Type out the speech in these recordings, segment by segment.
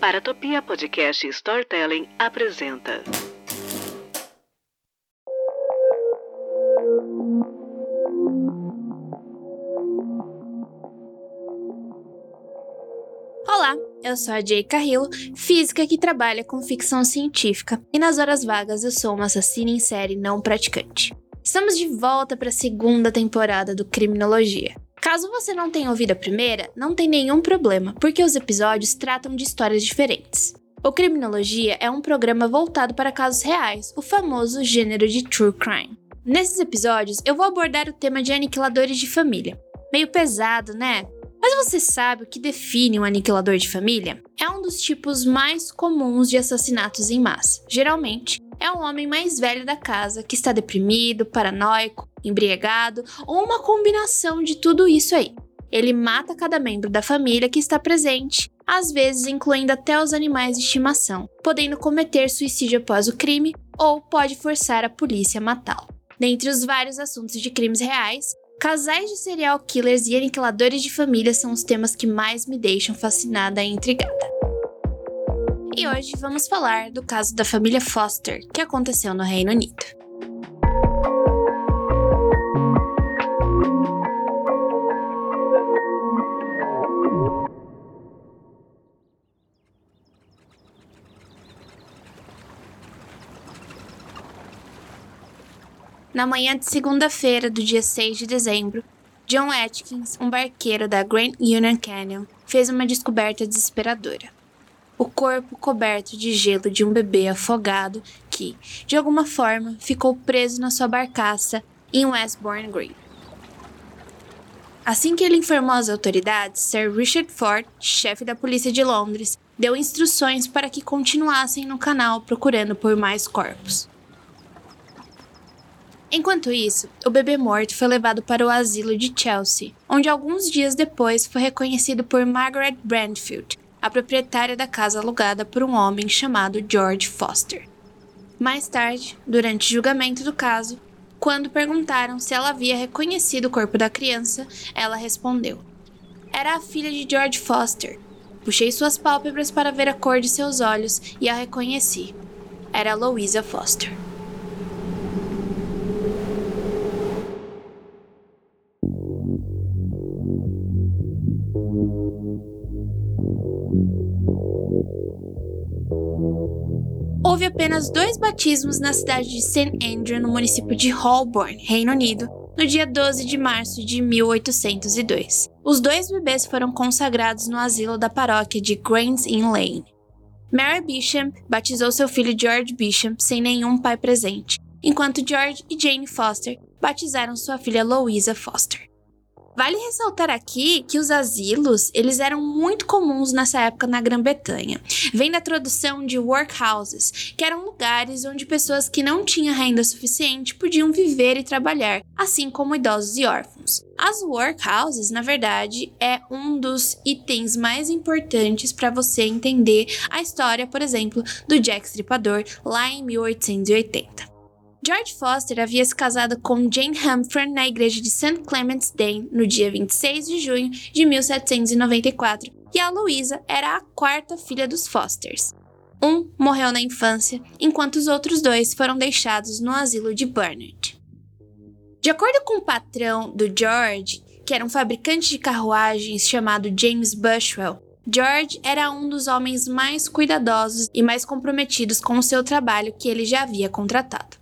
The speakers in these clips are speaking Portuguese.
Paratopia Podcast Storytelling apresenta. Olá, eu sou a Jay Carrillo, física que trabalha com ficção científica, e nas horas vagas eu sou uma assassina em série não praticante. Estamos de volta para a segunda temporada do Criminologia. Caso você não tenha ouvido a primeira, não tem nenhum problema, porque os episódios tratam de histórias diferentes. O Criminologia é um programa voltado para casos reais, o famoso gênero de true crime. Nesses episódios, eu vou abordar o tema de aniquiladores de família. Meio pesado, né? Mas você sabe o que define um aniquilador de família? É um dos tipos mais comuns de assassinatos em massa. Geralmente, é um homem mais velho da casa que está deprimido, paranoico, embriagado ou uma combinação de tudo isso aí. Ele mata cada membro da família que está presente, às vezes incluindo até os animais de estimação, podendo cometer suicídio após o crime ou pode forçar a polícia a matá-lo. Dentre os vários assuntos de crimes reais, casais de serial killers e aniquiladores de família são os temas que mais me deixam fascinada e intrigada. E hoje vamos falar do caso da família Foster, que aconteceu no Reino Unido. Na manhã de segunda-feira do dia 6 de dezembro, John Atkins, um barqueiro da Grand Union Canyon, fez uma descoberta desesperadora. O corpo coberto de gelo de um bebê afogado que, de alguma forma, ficou preso na sua barcaça em Westbourne Green. Assim que ele informou as autoridades, Sir Richard Ford, chefe da polícia de Londres, deu instruções para que continuassem no canal procurando por mais corpos. Enquanto isso, o bebê morto foi levado para o asilo de Chelsea, onde alguns dias depois foi reconhecido por Margaret Brandfield, a proprietária da casa alugada por um homem chamado George Foster. Mais tarde, durante o julgamento do caso, quando perguntaram se ela havia reconhecido o corpo da criança, ela respondeu: Era a filha de George Foster. Puxei suas pálpebras para ver a cor de seus olhos e a reconheci. Era Louisa Foster. Houve apenas dois batismos na cidade de St. Andrew, no município de Holborn, Reino Unido, no dia 12 de março de 1802. Os dois bebês foram consagrados no asilo da paróquia de Grange Inn Lane. Mary Bishop batizou seu filho George Bishop sem nenhum pai presente, enquanto George e Jane Foster batizaram sua filha Louisa Foster. Vale ressaltar aqui que os asilos, eles eram muito comuns nessa época na Grã-Bretanha. Vem da tradução de workhouses, que eram lugares onde pessoas que não tinham renda suficiente podiam viver e trabalhar, assim como idosos e órfãos. As workhouses, na verdade, é um dos itens mais importantes para você entender a história, por exemplo, do Jack Stripador lá em 1880. George Foster havia se casado com Jane Humphrey na igreja de St. Clement's Dane no dia 26 de junho de 1794 e a Louisa era a quarta filha dos Fosters. Um morreu na infância, enquanto os outros dois foram deixados no asilo de Burnett. De acordo com o patrão do George, que era um fabricante de carruagens chamado James Bushwell, George era um dos homens mais cuidadosos e mais comprometidos com o seu trabalho que ele já havia contratado.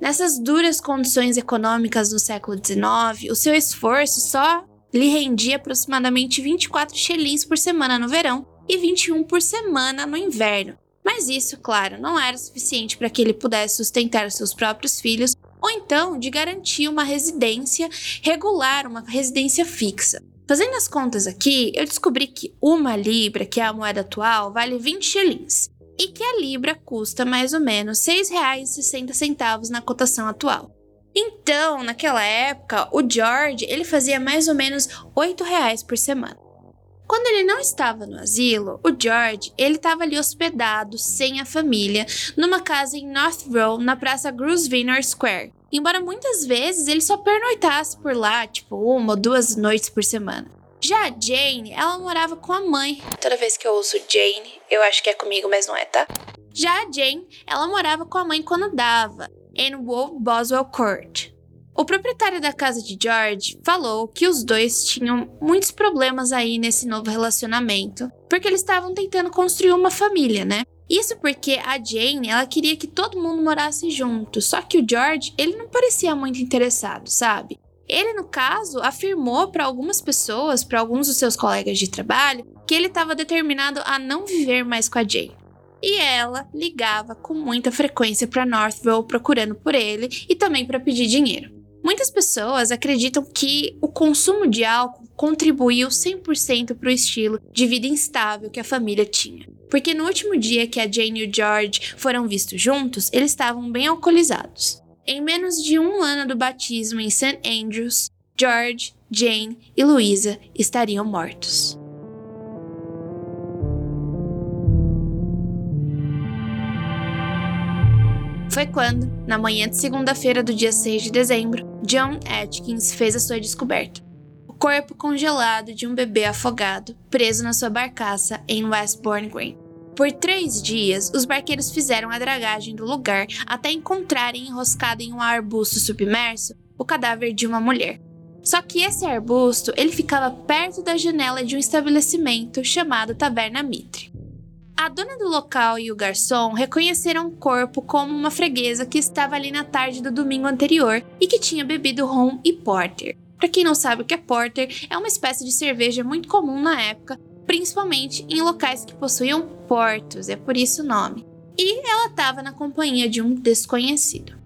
Nessas duras condições econômicas no século XIX, o seu esforço só lhe rendia aproximadamente 24 shillings por semana no verão e 21 por semana no inverno. Mas isso, claro, não era suficiente para que ele pudesse sustentar seus próprios filhos ou então de garantir uma residência regular, uma residência fixa. Fazendo as contas aqui, eu descobri que uma libra, que é a moeda atual, vale 20 shillings e que a libra custa mais ou menos R$ 6,60 na cotação atual. Então, naquela época, o George ele fazia mais ou menos R$ reais por semana. Quando ele não estava no asilo, o George ele estava ali hospedado sem a família numa casa em North Row, na praça Grosvenor Square. Embora muitas vezes ele só pernoitasse por lá, tipo uma ou duas noites por semana. Já a Jane, ela morava com a mãe. Toda vez que eu ouço Jane, eu acho que é comigo, mas não é, tá? Já a Jane, ela morava com a mãe quando dava, em Wolf Boswell Court. O proprietário da casa de George falou que os dois tinham muitos problemas aí nesse novo relacionamento, porque eles estavam tentando construir uma família, né? Isso porque a Jane, ela queria que todo mundo morasse junto, só que o George, ele não parecia muito interessado, sabe? Ele, no caso, afirmou para algumas pessoas, para alguns dos seus colegas de trabalho, que ele estava determinado a não viver mais com a Jane. E ela ligava com muita frequência para Northville procurando por ele e também para pedir dinheiro. Muitas pessoas acreditam que o consumo de álcool contribuiu 100% para o estilo de vida instável que a família tinha. Porque no último dia que a Jane e o George foram vistos juntos, eles estavam bem alcoolizados. Em menos de um ano do batismo em St. Andrews, George, Jane e Louisa estariam mortos. Foi quando, na manhã de segunda-feira do dia 6 de dezembro, John Atkins fez a sua descoberta. O corpo congelado de um bebê afogado, preso na sua barcaça em Westbourne Green. Por três dias, os barqueiros fizeram a dragagem do lugar até encontrarem enroscado em um arbusto submerso o cadáver de uma mulher. Só que esse arbusto ele ficava perto da janela de um estabelecimento chamado Taverna Mitre. A dona do local e o garçom reconheceram o corpo como uma freguesa que estava ali na tarde do domingo anterior e que tinha bebido rum e porter. Para quem não sabe o que é porter, é uma espécie de cerveja muito comum na época, principalmente em locais que possuíam portos, é por isso o nome. E ela estava na companhia de um desconhecido.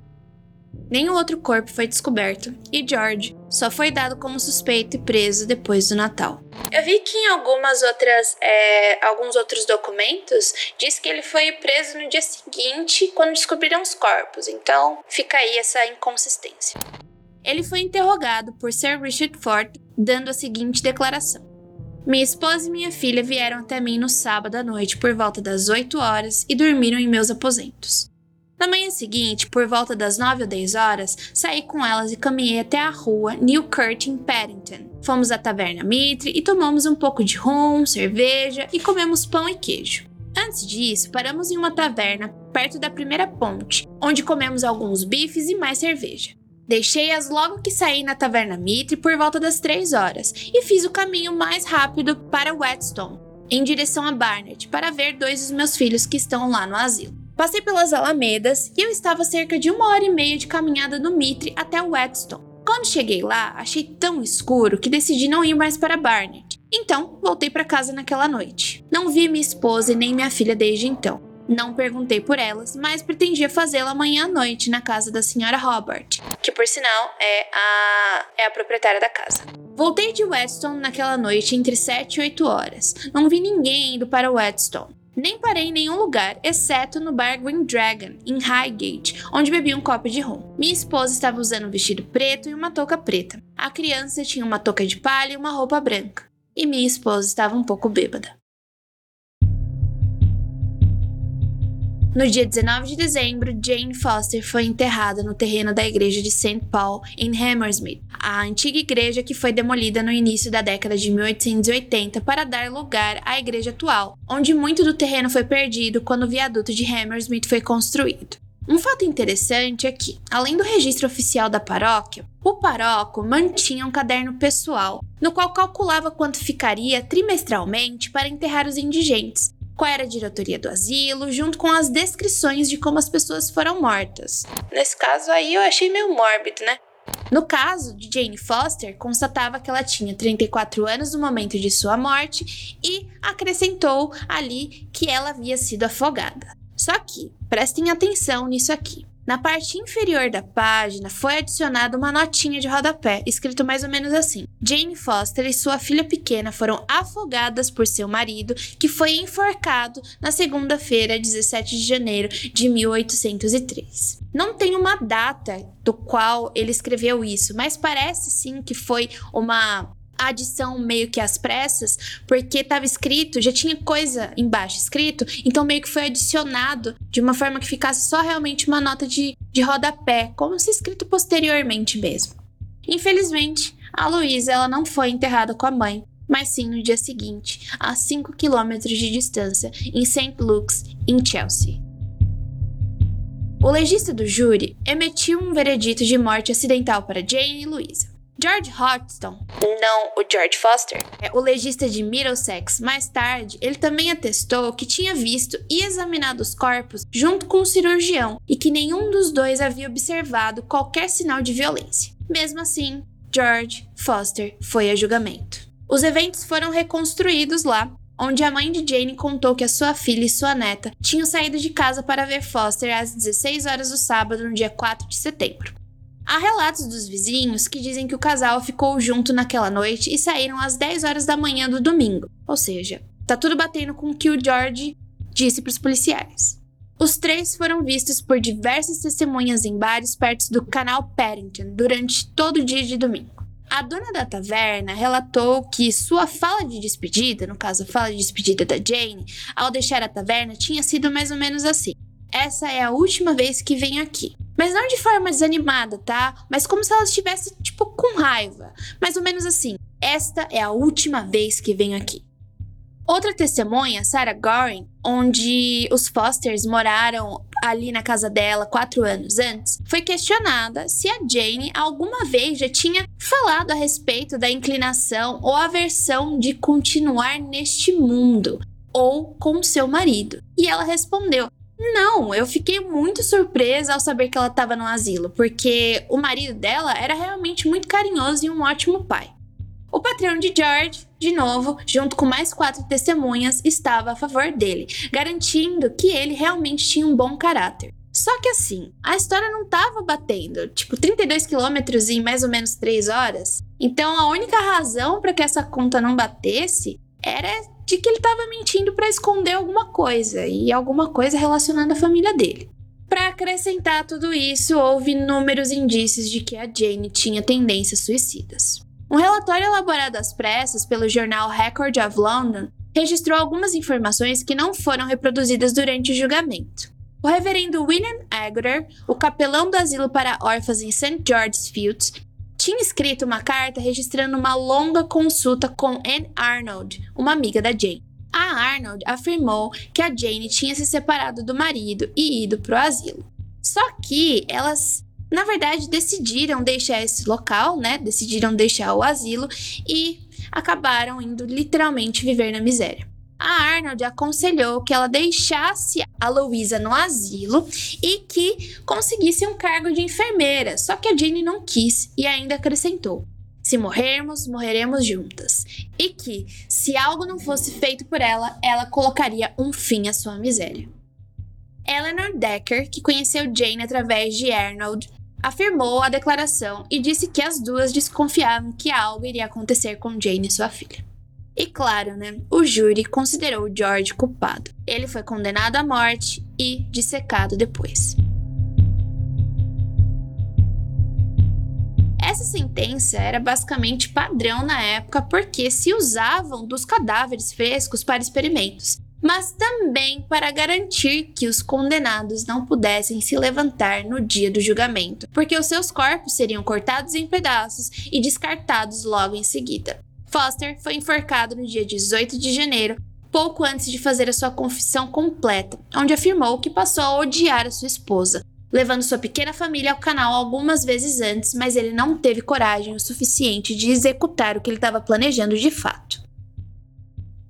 Nenhum outro corpo foi descoberto e George só foi dado como suspeito e preso depois do Natal. Eu vi que em algumas outras, é, alguns outros documentos diz que ele foi preso no dia seguinte quando descobriram os corpos, então fica aí essa inconsistência. Ele foi interrogado por Sir Richard Ford, dando a seguinte declaração: Minha esposa e minha filha vieram até mim no sábado à noite por volta das 8 horas e dormiram em meus aposentos. Na manhã seguinte, por volta das 9 ou 10 horas, saí com elas e caminhei até a rua Newkirk em Paddington. Fomos à taverna Mitre e tomamos um pouco de rum, cerveja e comemos pão e queijo. Antes disso, paramos em uma taverna perto da primeira ponte, onde comemos alguns bifes e mais cerveja. Deixei-as logo que saí na taverna Mitre por volta das 3 horas e fiz o caminho mais rápido para Whetstone, em direção a Barnet, para ver dois dos meus filhos que estão lá no asilo. Passei pelas alamedas e eu estava cerca de uma hora e meia de caminhada no Mitre até Whetstone. Quando cheguei lá, achei tão escuro que decidi não ir mais para Barnet. Então, voltei para casa naquela noite. Não vi minha esposa e nem minha filha desde então. Não perguntei por elas, mas pretendia fazê-lo amanhã à noite na casa da senhora Robert, que por sinal é a é a proprietária da casa. Voltei de Whetstone naquela noite entre 7 e 8 horas. Não vi ninguém indo para Whetstone. Nem parei em nenhum lugar, exceto no bar Green Dragon, em Highgate, onde bebi um copo de rum. Minha esposa estava usando um vestido preto e uma touca preta. A criança tinha uma touca de palha e uma roupa branca. E minha esposa estava um pouco bêbada. No dia 19 de dezembro, Jane Foster foi enterrada no terreno da igreja de St. Paul, em Hammersmith, a antiga igreja que foi demolida no início da década de 1880 para dar lugar à igreja atual, onde muito do terreno foi perdido quando o viaduto de Hammersmith foi construído. Um fato interessante é que, além do registro oficial da paróquia, o paróquio mantinha um caderno pessoal, no qual calculava quanto ficaria trimestralmente para enterrar os indigentes, qual era a diretoria do asilo, junto com as descrições de como as pessoas foram mortas. Nesse caso aí eu achei meio mórbido, né? No caso de Jane Foster, constatava que ela tinha 34 anos no momento de sua morte e acrescentou ali que ela havia sido afogada. Só que, prestem atenção nisso aqui. Na parte inferior da página foi adicionada uma notinha de rodapé, escrito mais ou menos assim: Jane Foster e sua filha pequena foram afogadas por seu marido, que foi enforcado na segunda-feira, 17 de janeiro de 1803. Não tem uma data do qual ele escreveu isso, mas parece sim que foi uma adição meio que às pressas, porque estava escrito, já tinha coisa embaixo escrito, então meio que foi adicionado de uma forma que ficasse só realmente uma nota de, de rodapé, como se escrito posteriormente mesmo. Infelizmente, a Luísa ela não foi enterrada com a mãe, mas sim no dia seguinte, a 5 quilômetros de distância, em St. Luke's, em Chelsea. O legista do júri emitiu um veredito de morte acidental para Jane e Louisa. George Hodgson, não o George Foster, é o legista de Middlesex, mais tarde, ele também atestou que tinha visto e examinado os corpos junto com o cirurgião e que nenhum dos dois havia observado qualquer sinal de violência. Mesmo assim, George Foster foi a julgamento. Os eventos foram reconstruídos lá, onde a mãe de Jane contou que a sua filha e sua neta tinham saído de casa para ver Foster às 16 horas do sábado, no dia 4 de setembro. Há relatos dos vizinhos que dizem que o casal ficou junto naquela noite e saíram às 10 horas da manhã do domingo. Ou seja, tá tudo batendo com o que o George disse para os policiais. Os três foram vistos por diversas testemunhas em bares perto do canal Paddington durante todo o dia de domingo. A dona da taverna relatou que sua fala de despedida, no caso a fala de despedida da Jane, ao deixar a taverna tinha sido mais ou menos assim: Essa é a última vez que venho aqui. Mas não de forma desanimada, tá? Mas como se ela estivesse, tipo, com raiva. Mais ou menos assim: Esta é a última vez que venho aqui. Outra testemunha, Sarah Goring, onde os Fosters moraram ali na casa dela quatro anos antes, foi questionada se a Jane alguma vez já tinha falado a respeito da inclinação ou aversão de continuar neste mundo ou com seu marido. E ela respondeu: não, eu fiquei muito surpresa ao saber que ela estava no asilo, porque o marido dela era realmente muito carinhoso e um ótimo pai. O patrão de George, de novo, junto com mais quatro testemunhas, estava a favor dele, garantindo que ele realmente tinha um bom caráter. Só que assim, a história não estava batendo, tipo 32 quilômetros em mais ou menos 3 horas. Então a única razão para que essa conta não batesse era de que ele estava mentindo para esconder alguma coisa e alguma coisa relacionada à família dele. Para acrescentar tudo isso, houve inúmeros indícios de que a Jane tinha tendências suicidas. Um relatório elaborado às pressas pelo jornal Record of London registrou algumas informações que não foram reproduzidas durante o julgamento. O reverendo William Agutter, o capelão do asilo para órfãos em St. George's Fields, tinha escrito uma carta registrando uma longa consulta com Anne Arnold, uma amiga da Jane. A Arnold afirmou que a Jane tinha se separado do marido e ido para o asilo. Só que elas na verdade, decidiram deixar esse local, né? Decidiram deixar o asilo e acabaram indo literalmente viver na miséria. A Arnold aconselhou que ela deixasse a Louisa no asilo e que conseguisse um cargo de enfermeira, só que a Jane não quis e ainda acrescentou: se morrermos, morreremos juntas. E que, se algo não fosse feito por ela, ela colocaria um fim à sua miséria. Eleanor Decker, que conheceu Jane através de Arnold, afirmou a declaração e disse que as duas desconfiavam que algo iria acontecer com Jane e sua filha. E claro, né, o júri considerou George culpado. Ele foi condenado à morte e dissecado depois. Essa sentença era basicamente padrão na época porque se usavam dos cadáveres frescos para experimentos mas também para garantir que os condenados não pudessem se levantar no dia do julgamento, porque os seus corpos seriam cortados em pedaços e descartados logo em seguida. Foster foi enforcado no dia 18 de janeiro, pouco antes de fazer a sua confissão completa, onde afirmou que passou a odiar a sua esposa, levando sua pequena família ao canal algumas vezes antes, mas ele não teve coragem o suficiente de executar o que ele estava planejando de fato.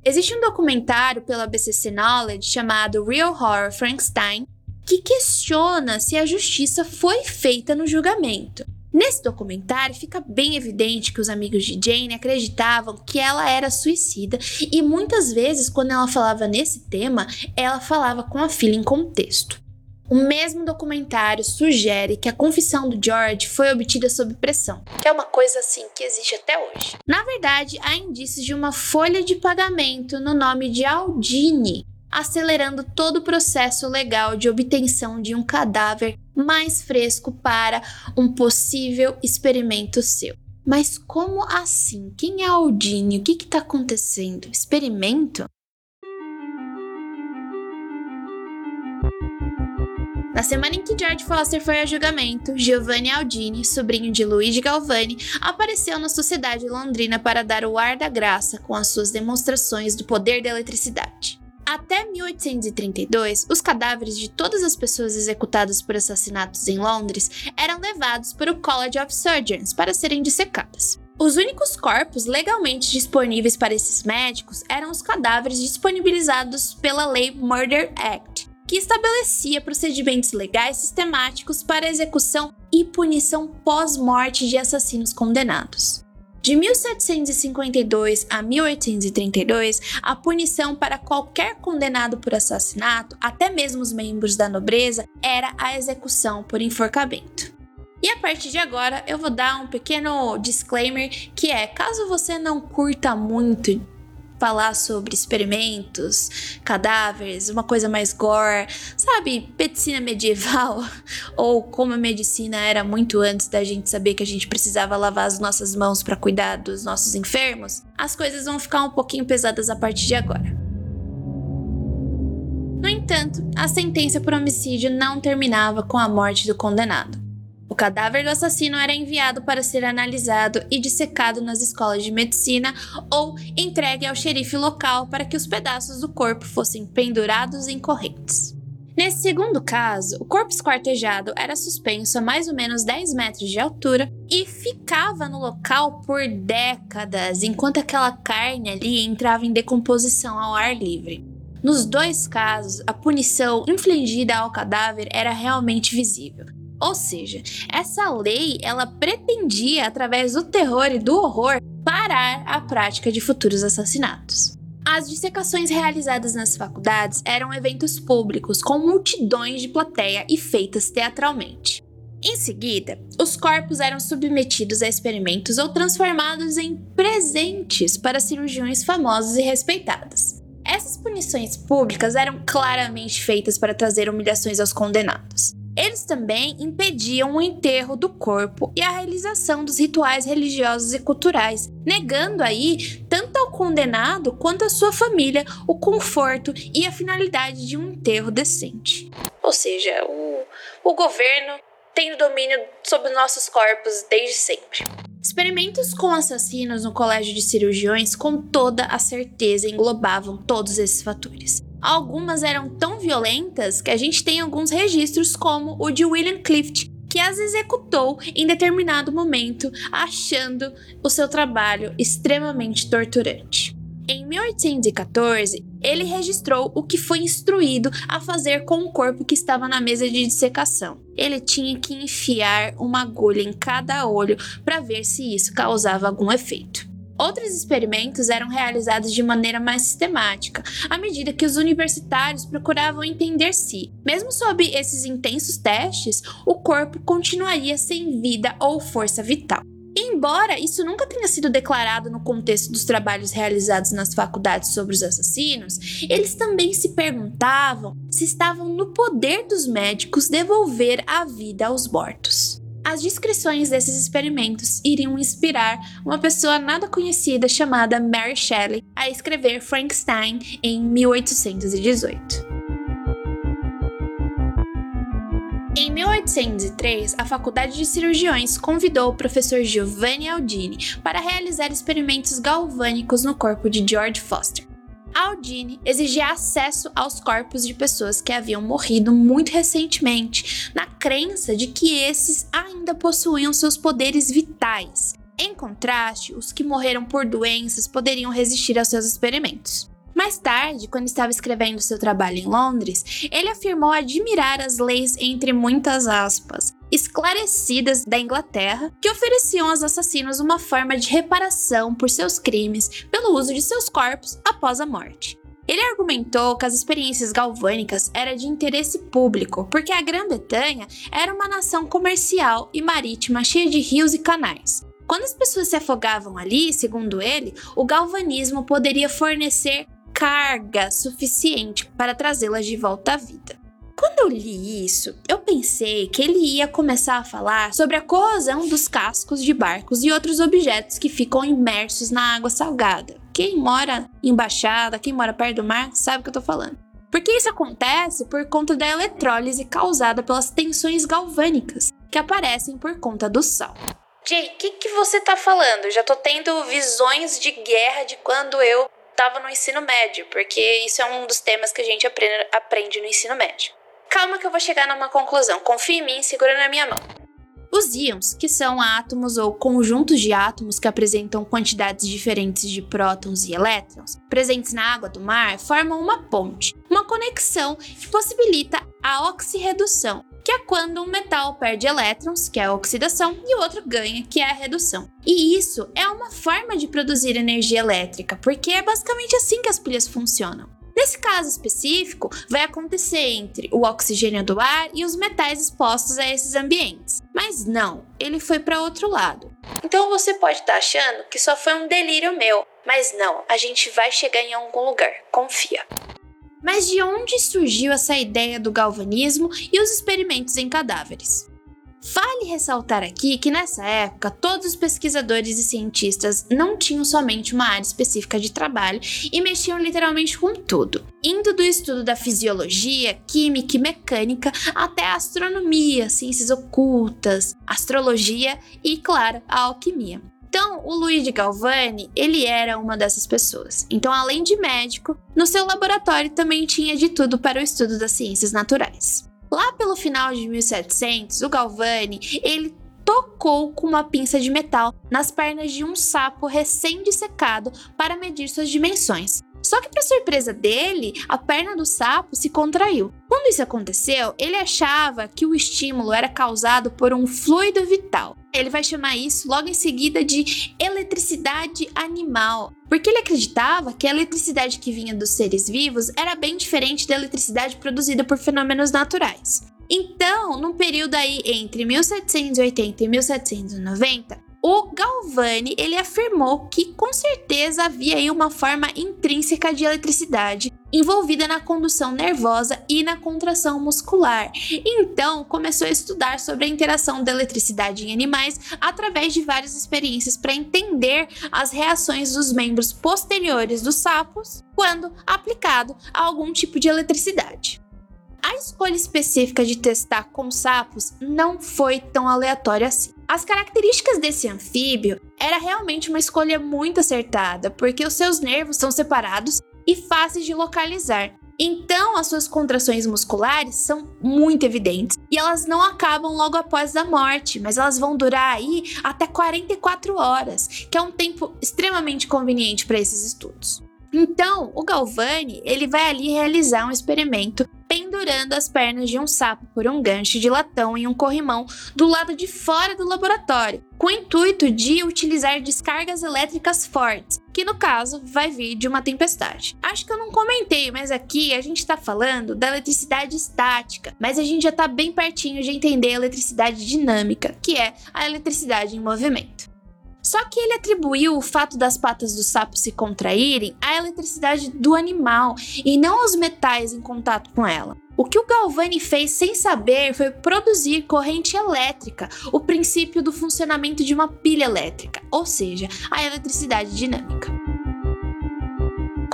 Existe um documentário pela BCC Knowledge chamado Real Horror Frankenstein que questiona se a justiça foi feita no julgamento. Nesse documentário fica bem evidente que os amigos de Jane acreditavam que ela era suicida e muitas vezes, quando ela falava nesse tema, ela falava com a filha em contexto. O mesmo documentário sugere que a confissão do George foi obtida sob pressão, que é uma coisa assim que existe até hoje. Na verdade, há indícios de uma folha de pagamento no nome de Aldine, acelerando todo o processo legal de obtenção de um cadáver mais fresco para um possível experimento seu. Mas como assim? Quem é Aldine? O que está acontecendo? Experimento? Na semana em que George Foster foi a julgamento, Giovanni Aldini, sobrinho de Luigi Galvani, apareceu na sociedade londrina para dar o ar da graça com as suas demonstrações do poder da eletricidade. Até 1832, os cadáveres de todas as pessoas executadas por assassinatos em Londres eram levados para o College of Surgeons para serem dissecadas. Os únicos corpos legalmente disponíveis para esses médicos eram os cadáveres disponibilizados pela lei Murder Act, que estabelecia procedimentos legais sistemáticos para execução e punição pós-morte de assassinos condenados. De 1752 a 1832, a punição para qualquer condenado por assassinato, até mesmo os membros da nobreza, era a execução por enforcamento. E a partir de agora eu vou dar um pequeno disclaimer que é, caso você não curta muito falar sobre experimentos, cadáveres, uma coisa mais gore, sabe, medicina medieval, ou como a medicina era muito antes da gente saber que a gente precisava lavar as nossas mãos para cuidar dos nossos enfermos, as coisas vão ficar um pouquinho pesadas a partir de agora. No entanto, a sentença por homicídio não terminava com a morte do condenado. O cadáver do assassino era enviado para ser analisado e dissecado nas escolas de medicina ou entregue ao xerife local para que os pedaços do corpo fossem pendurados em correntes. Nesse segundo caso, o corpo esquartejado era suspenso a mais ou menos 10 metros de altura e ficava no local por décadas, enquanto aquela carne ali entrava em decomposição ao ar livre. Nos dois casos, a punição infligida ao cadáver era realmente visível. Ou seja, essa lei ela pretendia, através do terror e do horror, parar a prática de futuros assassinatos. As dissecações realizadas nas faculdades eram eventos públicos com multidões de plateia e feitas teatralmente. Em seguida, os corpos eram submetidos a experimentos ou transformados em presentes para cirurgiões famosos e respeitados. Essas punições públicas eram claramente feitas para trazer humilhações aos condenados. Eles também impediam o enterro do corpo e a realização dos rituais religiosos e culturais, negando aí tanto ao condenado quanto à sua família o conforto e a finalidade de um enterro decente. Ou seja, o, o governo tem o domínio sobre nossos corpos desde sempre. Experimentos com assassinos no colégio de cirurgiões com toda a certeza englobavam todos esses fatores. Algumas eram tão violentas que a gente tem alguns registros, como o de William Clift, que as executou em determinado momento, achando o seu trabalho extremamente torturante. Em 1814, ele registrou o que foi instruído a fazer com o corpo que estava na mesa de dissecação. Ele tinha que enfiar uma agulha em cada olho para ver se isso causava algum efeito. Outros experimentos eram realizados de maneira mais sistemática, à medida que os universitários procuravam entender se, mesmo sob esses intensos testes, o corpo continuaria sem vida ou força vital. Embora isso nunca tenha sido declarado no contexto dos trabalhos realizados nas faculdades sobre os assassinos, eles também se perguntavam se estavam no poder dos médicos devolver a vida aos mortos. As descrições desses experimentos iriam inspirar uma pessoa nada conhecida chamada Mary Shelley a escrever Frankenstein em 1818. Em 1803, a Faculdade de Cirurgiões convidou o professor Giovanni Aldini para realizar experimentos galvânicos no corpo de George Foster. Aldini exigia acesso aos corpos de pessoas que haviam morrido muito recentemente, na crença de que esses ainda possuíam seus poderes vitais. Em contraste, os que morreram por doenças poderiam resistir aos seus experimentos. Mais tarde, quando estava escrevendo seu trabalho em Londres, ele afirmou admirar as leis entre muitas aspas, esclarecidas da Inglaterra, que ofereciam aos assassinos uma forma de reparação por seus crimes pelo uso de seus corpos após a morte. Ele argumentou que as experiências galvânicas eram de interesse público, porque a Grã-Bretanha era uma nação comercial e marítima cheia de rios e canais. Quando as pessoas se afogavam ali, segundo ele, o galvanismo poderia fornecer carga suficiente para trazê-las de volta à vida. Quando eu li isso, eu pensei que ele ia começar a falar sobre a corrosão dos cascos de barcos e outros objetos que ficam imersos na água salgada. Quem mora em Baixada, quem mora perto do mar, sabe o que eu tô falando. Porque isso acontece por conta da eletrólise causada pelas tensões galvânicas que aparecem por conta do sal. Jay, o que, que você tá falando? Já tô tendo visões de guerra de quando eu tava no ensino médio, porque isso é um dos temas que a gente aprende, aprende no ensino médio. Calma que eu vou chegar numa conclusão. Confia em mim, segura na minha mão. Os íons, que são átomos ou conjuntos de átomos que apresentam quantidades diferentes de prótons e elétrons, presentes na água do mar, formam uma ponte, uma conexão que possibilita a oxirredução, que é quando um metal perde elétrons, que é a oxidação, e o outro ganha, que é a redução. E isso é uma forma de produzir energia elétrica, porque é basicamente assim que as pilhas funcionam. Nesse caso específico, vai acontecer entre o oxigênio do ar e os metais expostos a esses ambientes. Mas não, ele foi para outro lado. Então você pode estar tá achando que só foi um delírio meu, mas não, a gente vai chegar em algum lugar, confia. Mas de onde surgiu essa ideia do galvanismo e os experimentos em cadáveres? Vale ressaltar aqui que nessa época todos os pesquisadores e cientistas não tinham somente uma área específica de trabalho e mexiam literalmente com tudo, indo do estudo da fisiologia, química e mecânica até a astronomia, ciências ocultas, astrologia e, claro, a alquimia. Então, o Luigi Galvani, ele era uma dessas pessoas. Então, além de médico, no seu laboratório também tinha de tudo para o estudo das ciências naturais. Lá pelo final de 1700, o Galvani, ele tocou com uma pinça de metal nas pernas de um sapo recém-dissecado para medir suas dimensões. Só que, para surpresa dele, a perna do sapo se contraiu. Quando isso aconteceu, ele achava que o estímulo era causado por um fluido vital. Ele vai chamar isso logo em seguida de eletricidade animal, porque ele acreditava que a eletricidade que vinha dos seres vivos era bem diferente da eletricidade produzida por fenômenos naturais. Então, no período aí entre 1780 e 1790, o Galvani ele afirmou que com certeza havia aí uma forma intrínseca de eletricidade envolvida na condução nervosa e na contração muscular. Então, começou a estudar sobre a interação da eletricidade em animais através de várias experiências para entender as reações dos membros posteriores dos sapos quando aplicado a algum tipo de eletricidade. A escolha específica de testar com sapos não foi tão aleatória assim. As características desse anfíbio era realmente uma escolha muito acertada, porque os seus nervos são separados e fáceis de localizar. Então, as suas contrações musculares são muito evidentes e elas não acabam logo após a morte, mas elas vão durar aí até 44 horas, que é um tempo extremamente conveniente para esses estudos. Então, o Galvani, ele vai ali realizar um experimento pendurando as pernas de um sapo por um gancho de latão em um corrimão do lado de fora do laboratório, com o intuito de utilizar descargas elétricas fortes, que no caso vai vir de uma tempestade. Acho que eu não comentei, mas aqui a gente está falando da eletricidade estática, mas a gente já está bem pertinho de entender a eletricidade dinâmica, que é a eletricidade em movimento. Só que ele atribuiu o fato das patas do sapo se contraírem à eletricidade do animal e não aos metais em contato com ela. O que o Galvani fez sem saber foi produzir corrente elétrica, o princípio do funcionamento de uma pilha elétrica, ou seja, a eletricidade dinâmica.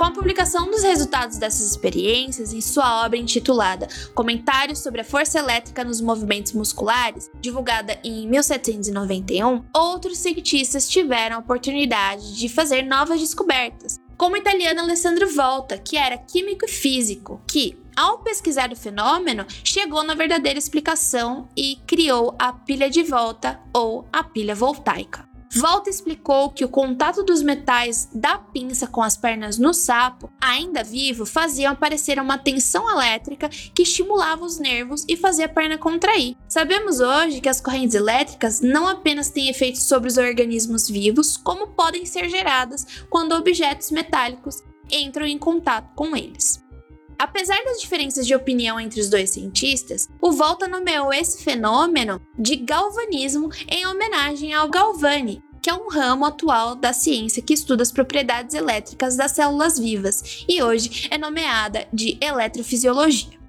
Com a publicação dos resultados dessas experiências em sua obra intitulada Comentários sobre a Força Elétrica nos Movimentos Musculares, divulgada em 1791, outros cientistas tiveram a oportunidade de fazer novas descobertas, como o italiano Alessandro Volta, que era químico e físico, que, ao pesquisar o fenômeno, chegou na verdadeira explicação e criou a pilha de volta ou a pilha voltaica. Volta explicou que o contato dos metais da pinça com as pernas no sapo, ainda vivo, faziam aparecer uma tensão elétrica que estimulava os nervos e fazia a perna contrair. Sabemos hoje que as correntes elétricas não apenas têm efeitos sobre os organismos vivos, como podem ser geradas quando objetos metálicos entram em contato com eles. Apesar das diferenças de opinião entre os dois cientistas, o Volta nomeou esse fenômeno de galvanismo em homenagem ao Galvani, que é um ramo atual da ciência que estuda as propriedades elétricas das células vivas e hoje é nomeada de eletrofisiologia.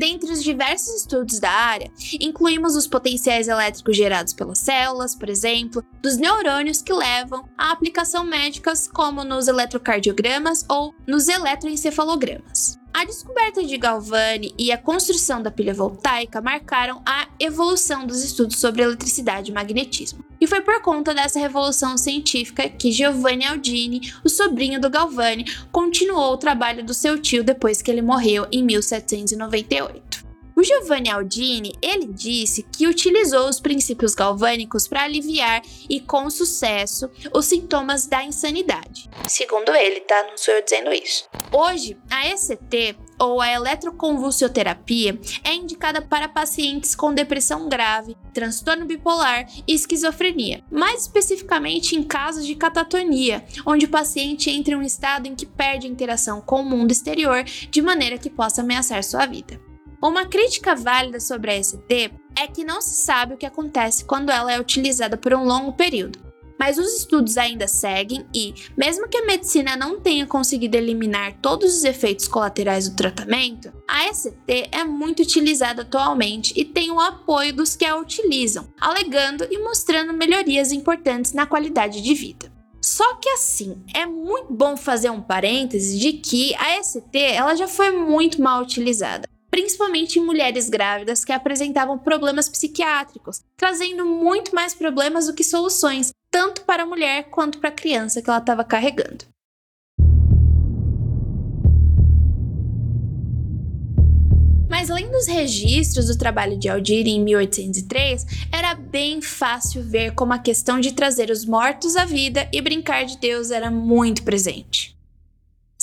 Dentre os diversos estudos da área, incluímos os potenciais elétricos gerados pelas células, por exemplo, dos neurônios que levam a aplicação médicas como nos eletrocardiogramas ou nos eletroencefalogramas. A descoberta de Galvani e a construção da pilha voltaica marcaram a evolução dos estudos sobre eletricidade e magnetismo. E foi por conta dessa revolução científica que Giovanni Aldini, o sobrinho do Galvani, continuou o trabalho do seu tio depois que ele morreu em 1798. O Giovanni Aldini, ele disse que utilizou os princípios galvânicos para aliviar e com sucesso os sintomas da insanidade. Segundo ele, tá? Não sou eu dizendo isso. Hoje, a ECT ou a eletroconvulsioterapia é indicada para pacientes com depressão grave, transtorno bipolar e esquizofrenia, mais especificamente em casos de catatonia, onde o paciente entra em um estado em que perde a interação com o mundo exterior de maneira que possa ameaçar sua vida. Uma crítica válida sobre a ST é que não se sabe o que acontece quando ela é utilizada por um longo período. Mas os estudos ainda seguem e, mesmo que a medicina não tenha conseguido eliminar todos os efeitos colaterais do tratamento, a ST é muito utilizada atualmente e tem o apoio dos que a utilizam, alegando e mostrando melhorias importantes na qualidade de vida. Só que assim, é muito bom fazer um parêntese de que a ST ela já foi muito mal utilizada principalmente em mulheres grávidas que apresentavam problemas psiquiátricos, trazendo muito mais problemas do que soluções, tanto para a mulher quanto para a criança que ela estava carregando. Mas além dos registros do trabalho de Aldir em 1803, era bem fácil ver como a questão de trazer os mortos à vida e brincar de Deus era muito presente.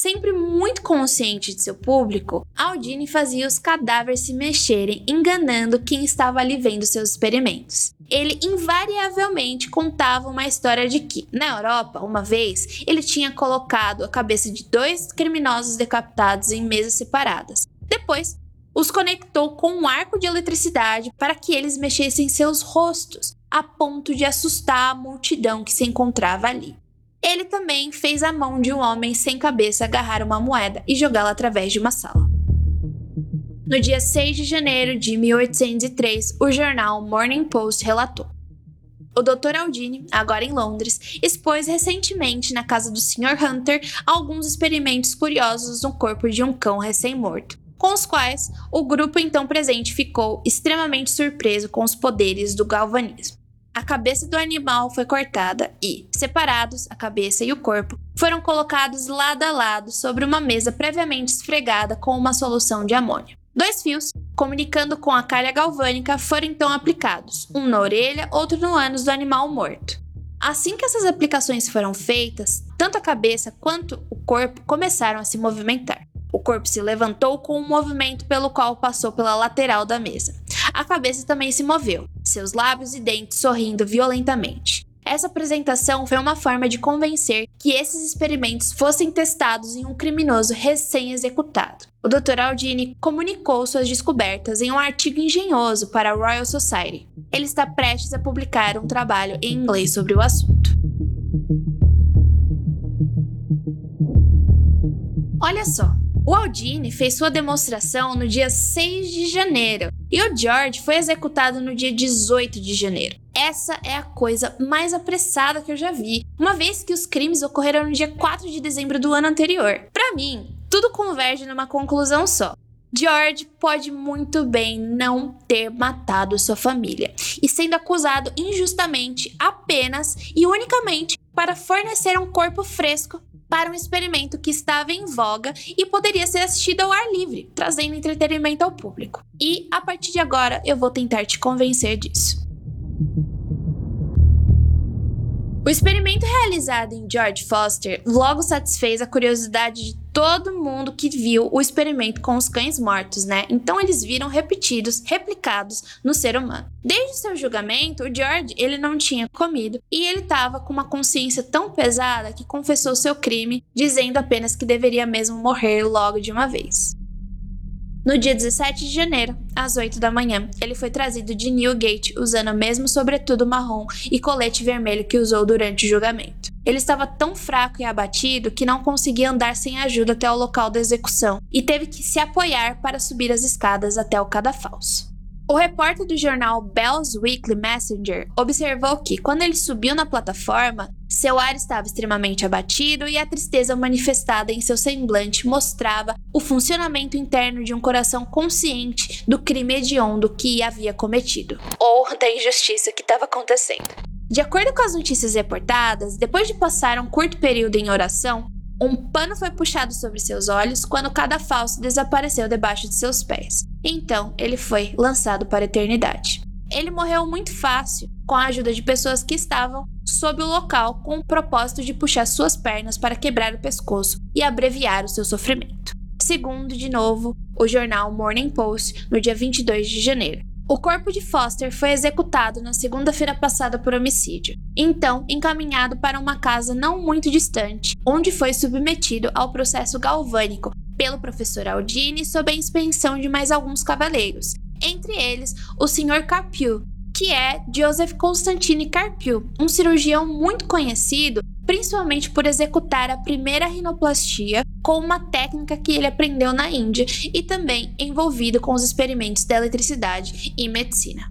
Sempre muito consciente de seu público, Aldini fazia os cadáveres se mexerem, enganando quem estava ali vendo seus experimentos. Ele invariavelmente contava uma história de que, na Europa, uma vez, ele tinha colocado a cabeça de dois criminosos decapitados em mesas separadas. Depois, os conectou com um arco de eletricidade para que eles mexessem seus rostos, a ponto de assustar a multidão que se encontrava ali. Ele também fez a mão de um homem sem cabeça agarrar uma moeda e jogá-la através de uma sala. No dia 6 de janeiro de 1803, o jornal Morning Post relatou: o Dr. Aldini, agora em Londres, expôs recentemente na casa do Sr. Hunter alguns experimentos curiosos no corpo de um cão recém-morto, com os quais o grupo então presente ficou extremamente surpreso com os poderes do galvanismo. A cabeça do animal foi cortada e, separados, a cabeça e o corpo foram colocados lado a lado sobre uma mesa previamente esfregada com uma solução de amônio. Dois fios, comunicando com a calha galvânica, foram então aplicados, um na orelha, outro no ânus do animal morto. Assim que essas aplicações foram feitas, tanto a cabeça quanto o corpo começaram a se movimentar. O corpo se levantou com um movimento pelo qual passou pela lateral da mesa. A cabeça também se moveu, seus lábios e dentes sorrindo violentamente. Essa apresentação foi uma forma de convencer que esses experimentos fossem testados em um criminoso recém-executado. O Dr. Aldini comunicou suas descobertas em um artigo engenhoso para a Royal Society. Ele está prestes a publicar um trabalho em inglês sobre o assunto. Olha só, o Aldini fez sua demonstração no dia 6 de janeiro e o George foi executado no dia 18 de janeiro. Essa é a coisa mais apressada que eu já vi, uma vez que os crimes ocorreram no dia 4 de dezembro do ano anterior. Para mim, tudo converge numa conclusão só. George pode muito bem não ter matado sua família e sendo acusado injustamente apenas e unicamente para fornecer um corpo fresco para um experimento que estava em voga e poderia ser assistido ao ar livre, trazendo entretenimento ao público. E a partir de agora eu vou tentar te convencer disso. O experimento realizado em George Foster logo satisfez a curiosidade de todo mundo que viu o experimento com os cães mortos, né? Então eles viram repetidos, replicados no ser humano. Desde seu julgamento, o George ele não tinha comido e ele estava com uma consciência tão pesada que confessou seu crime, dizendo apenas que deveria mesmo morrer logo de uma vez. No dia 17 de janeiro, às 8 da manhã, ele foi trazido de Newgate usando o mesmo sobretudo marrom e colete vermelho que usou durante o julgamento. Ele estava tão fraco e abatido que não conseguia andar sem ajuda até o local da execução e teve que se apoiar para subir as escadas até o cadafalso. O repórter do jornal Bell's Weekly Messenger observou que, quando ele subiu na plataforma, Seu ar estava extremamente abatido e a tristeza manifestada em seu semblante mostrava o funcionamento interno de um coração consciente do crime hediondo que havia cometido, ou da injustiça que estava acontecendo. De acordo com as notícias reportadas, depois de passar um curto período em oração, um pano foi puxado sobre seus olhos quando cada falso desapareceu debaixo de seus pés. Então ele foi lançado para a eternidade. Ele morreu muito fácil, com a ajuda de pessoas que estavam sob o local com o propósito de puxar suas pernas para quebrar o pescoço e abreviar o seu sofrimento. Segundo, de novo, o jornal Morning Post, no dia 22 de janeiro. O corpo de Foster foi executado na segunda-feira passada por homicídio, então encaminhado para uma casa não muito distante, onde foi submetido ao processo galvânico pelo professor Aldini sob a inspeção de mais alguns cavaleiros, entre eles o Sr. Carpio, que é Joseph Constantine Carpio, um cirurgião muito conhecido principalmente por executar a primeira rinoplastia com uma técnica que ele aprendeu na Índia e também envolvido com os experimentos da eletricidade e medicina.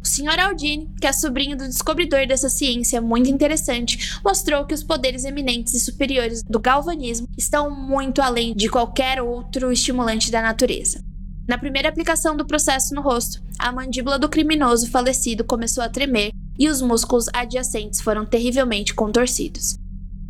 O Sr. Aldini, que é sobrinho do descobridor dessa ciência muito interessante, mostrou que os poderes eminentes e superiores do galvanismo estão muito além de qualquer outro estimulante da natureza. Na primeira aplicação do processo no rosto, a mandíbula do criminoso falecido começou a tremer e os músculos adjacentes foram terrivelmente contorcidos.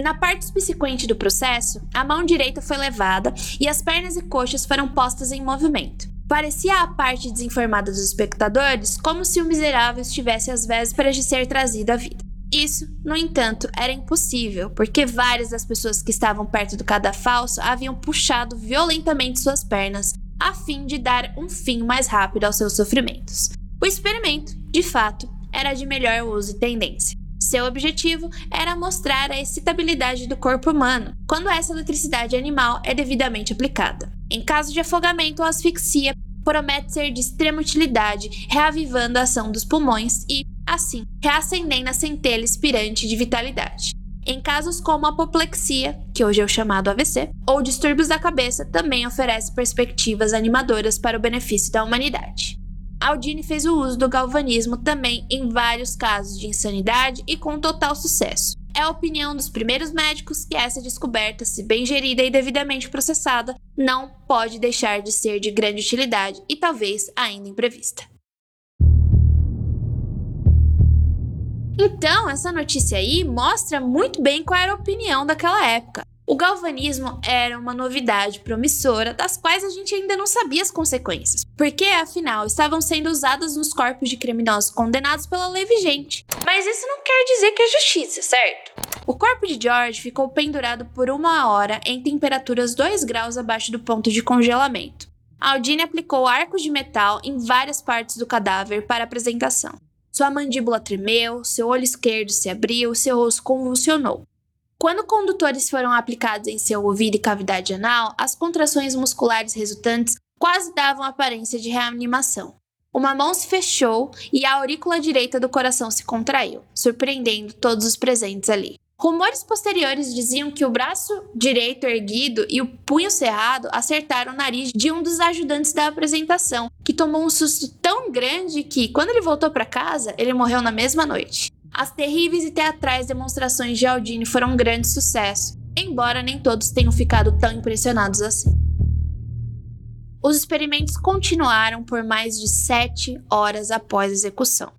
Na parte subsequente do processo, a mão direita foi levada e as pernas e coxas foram postas em movimento. Parecia à parte desinformada dos espectadores como se o miserável estivesse às vésperas de ser trazido à vida. Isso, no entanto, era impossível, porque várias das pessoas que estavam perto do cadafalso haviam puxado violentamente suas pernas, a fim de dar um fim mais rápido aos seus sofrimentos. O experimento, de fato, era de melhor uso e tendência. Seu objetivo era mostrar a excitabilidade do corpo humano quando essa eletricidade animal é devidamente aplicada. Em caso de afogamento ou asfixia, promete ser de extrema utilidade, reavivando a ação dos pulmões e, assim, reacendendo a centelha inspirante de vitalidade. Em casos como apoplexia, que hoje é o chamado AVC, ou distúrbios da cabeça, também oferece perspectivas animadoras para o benefício da humanidade. Aldini fez o uso do galvanismo também em vários casos de insanidade e com total sucesso. É a opinião dos primeiros médicos que essa descoberta, se bem gerida e devidamente processada, não pode deixar de ser de grande utilidade e talvez ainda imprevista. Então, essa notícia aí mostra muito bem qual era a opinião daquela época. O galvanismo era uma novidade promissora das quais a gente ainda não sabia as consequências, porque afinal estavam sendo usadas nos corpos de criminosos condenados pela lei vigente. Mas isso não quer dizer que é justiça, certo? O corpo de George ficou pendurado por uma hora em temperaturas 2 graus abaixo do ponto de congelamento. Aldine aplicou arcos de metal em várias partes do cadáver para apresentação. Sua mandíbula tremeu, seu olho esquerdo se abriu, seu rosto convulsionou. Quando condutores foram aplicados em seu ouvido e cavidade anal, as contrações musculares resultantes quase davam aparência de reanimação. Uma mão se fechou e a aurícula direita do coração se contraiu, surpreendendo todos os presentes ali. Rumores posteriores diziam que o braço direito erguido e o punho cerrado acertaram o nariz de um dos ajudantes da apresentação, que tomou um susto tão grande que, quando ele voltou para casa, ele morreu na mesma noite. As terríveis e teatrais demonstrações de Aldini foram um grande sucesso, embora nem todos tenham ficado tão impressionados assim. Os experimentos continuaram por mais de sete horas após a execução.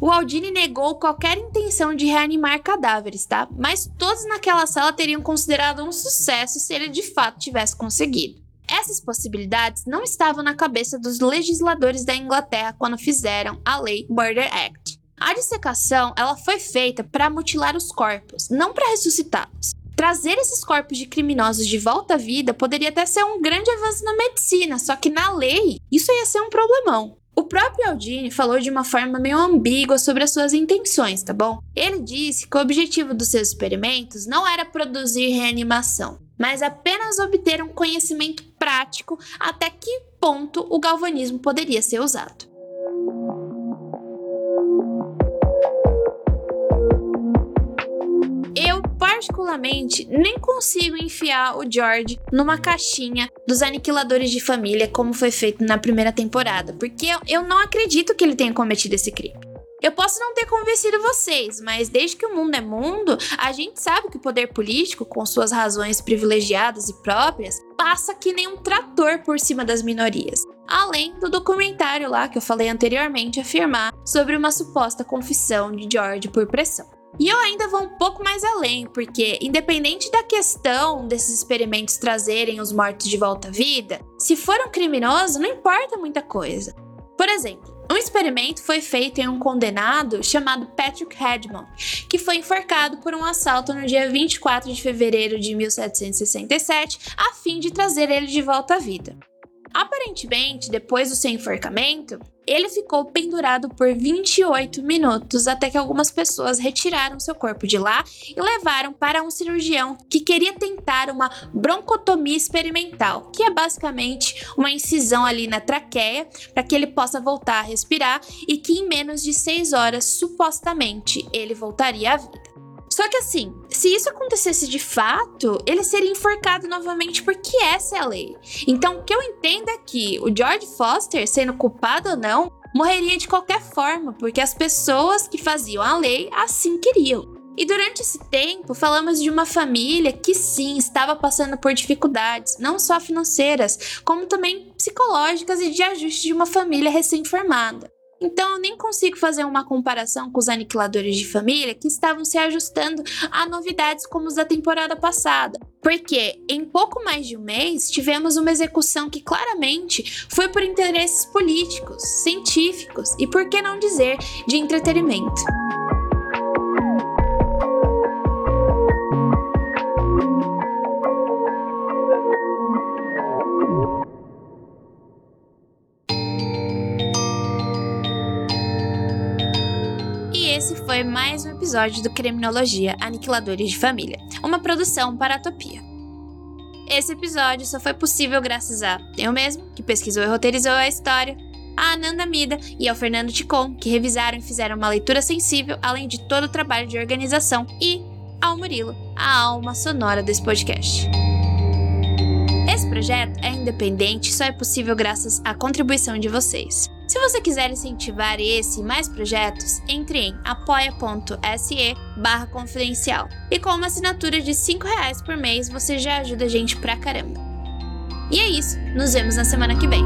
O Aldini negou qualquer intenção de reanimar cadáveres, tá? Mas todos naquela sala teriam considerado um sucesso se ele de fato tivesse conseguido. Essas possibilidades não estavam na cabeça dos legisladores da Inglaterra quando fizeram a lei Murder Act. A dissecação ela foi feita para mutilar os corpos, não para ressuscitá-los. Trazer esses corpos de criminosos de volta à vida poderia até ser um grande avanço na medicina, só que na lei isso ia ser um problemão. O próprio Aldini falou de uma forma meio ambígua sobre as suas intenções, tá bom? Ele disse que o objetivo dos seus experimentos não era produzir reanimação, mas apenas obter um conhecimento prático até que ponto o galvanismo poderia ser usado. Particularmente, nem consigo enfiar o George numa caixinha dos aniquiladores de família, como foi feito na primeira temporada, porque eu não acredito que ele tenha cometido esse crime. Eu posso não ter convencido vocês, mas desde que o mundo é mundo, a gente sabe que o poder político, com suas razões privilegiadas e próprias, passa que nem um trator por cima das minorias. Além do documentário lá que eu falei anteriormente afirmar sobre uma suposta confissão de George por pressão. E eu ainda vou um pouco mais além, porque, independente da questão desses experimentos trazerem os mortos de volta à vida, se for um criminoso, não importa muita coisa. Por exemplo, um experimento foi feito em um condenado chamado Patrick Hedmond, que foi enforcado por um assalto no dia 24 de fevereiro de 1767, a fim de trazer ele de volta à vida. Aparentemente, depois do seu enforcamento, ele ficou pendurado por 28 minutos até que algumas pessoas retiraram seu corpo de lá e levaram para um cirurgião que queria tentar uma broncotomia experimental, que é basicamente uma incisão ali na traqueia para que ele possa voltar a respirar e que em menos de 6 horas, supostamente, ele voltaria à vida. Só que assim, se isso acontecesse de fato, ele seria enforcado novamente porque essa é a lei. Então, o que eu entendo é que o George Foster, sendo culpado ou não, morreria de qualquer forma, porque as pessoas que faziam a lei assim queriam. E durante esse tempo, falamos de uma família que sim estava passando por dificuldades, não só financeiras, como também psicológicas e de ajuste de uma família recém-formada. Então eu nem consigo fazer uma comparação com os aniquiladores de família que estavam se ajustando a novidades como os da temporada passada. Porque em pouco mais de um mês tivemos uma execução que claramente foi por interesses políticos, científicos e, por que não dizer, de entretenimento. Episódio do Criminologia Aniquiladores de Família, uma produção para a Topia. Esse episódio só foi possível graças a eu mesmo, que pesquisou e roteirizou a história, a Ananda Mida e ao Fernando Ticon, que revisaram e fizeram uma leitura sensível, além de todo o trabalho de organização, e ao Murilo, a alma sonora desse podcast. Esse projeto é independente e só é possível graças à contribuição de vocês. Se você quiser incentivar esse e mais projetos, entre em apoia.se barra confidencial. E com uma assinatura de 5 reais por mês, você já ajuda a gente pra caramba. E é isso, nos vemos na semana que vem.